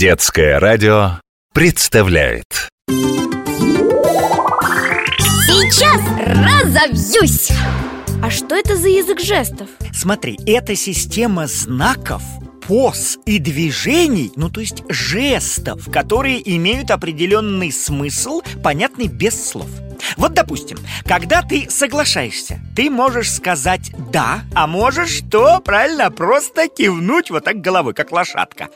Детское радио представляет Сейчас разовьюсь! А что это за язык жестов? Смотри, это система знаков, поз и движений, ну то есть жестов, которые имеют определенный смысл, понятный без слов. Вот, допустим, когда ты соглашаешься, ты можешь сказать «да», а можешь что? Правильно, просто кивнуть вот так головой, как лошадка.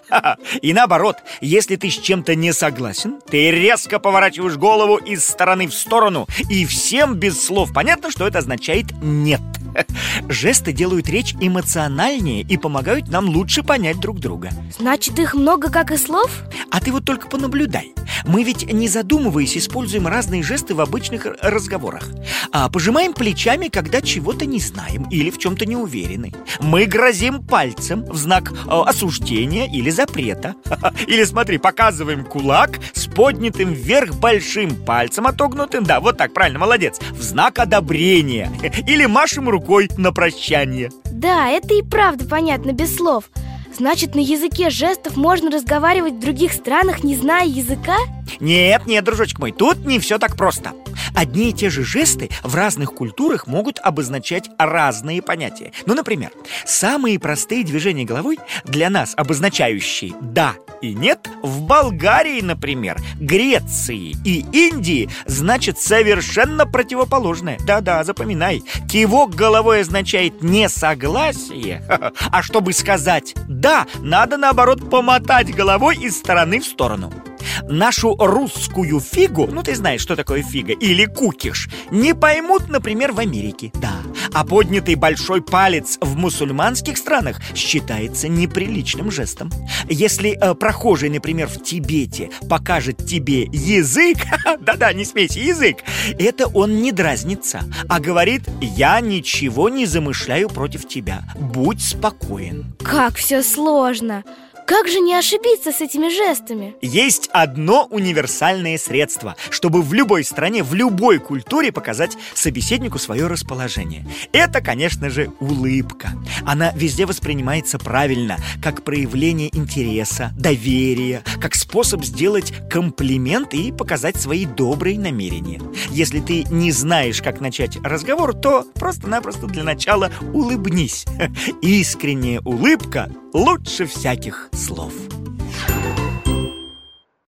И наоборот, если ты с чем-то не согласен, ты резко поворачиваешь голову из стороны в сторону, и всем без слов понятно, что это означает «нет». Жесты делают речь эмоциональнее и помогают нам лучше понять друг друга. Значит, их много, как и слов? А ты вот только понаблюдай. Мы ведь, не задумываясь, используем разные жесты в обычных разговорах. А пожимаем плечами, когда чего-то не знаем или в чем-то не уверены. Мы грозим пальцем в знак э, осуждения или запрета. Или, смотри, показываем кулак с поднятым вверх большим пальцем отогнутым. Да, вот так, правильно, молодец. В знак одобрения. Или машем рукой на прощание. Да, это и правда понятно без слов. Значит, на языке жестов можно разговаривать в других странах, не зная языка? Нет, нет, дружочек мой, тут не все так просто. Одни и те же жесты в разных культурах могут обозначать разные понятия. Ну, например, самые простые движения головой для нас обозначающие «да» и «нет» в Болгарии, например, Греции и Индии значит совершенно противоположное. Да-да, запоминай. Кивок головой означает «несогласие», а чтобы сказать «да», надо, наоборот, помотать головой из стороны в сторону нашу русскую фигу, ну ты знаешь, что такое фига, или кукиш, не поймут, например, в Америке. Да, а поднятый большой палец в мусульманских странах считается неприличным жестом. Если э, прохожий, например, в Тибете покажет тебе язык, да-да, не смейся, язык, это он не дразнится, а говорит, я ничего не замышляю против тебя, будь спокоен. Как все сложно! Как же не ошибиться с этими жестами? Есть одно универсальное средство, чтобы в любой стране, в любой культуре показать собеседнику свое расположение. Это, конечно же, улыбка. Она везде воспринимается правильно, как проявление интереса, доверия, как способ сделать комплимент и показать свои добрые намерения. Если ты не знаешь, как начать разговор, то просто-напросто для начала улыбнись. Искренняя улыбка лучше всяких слов.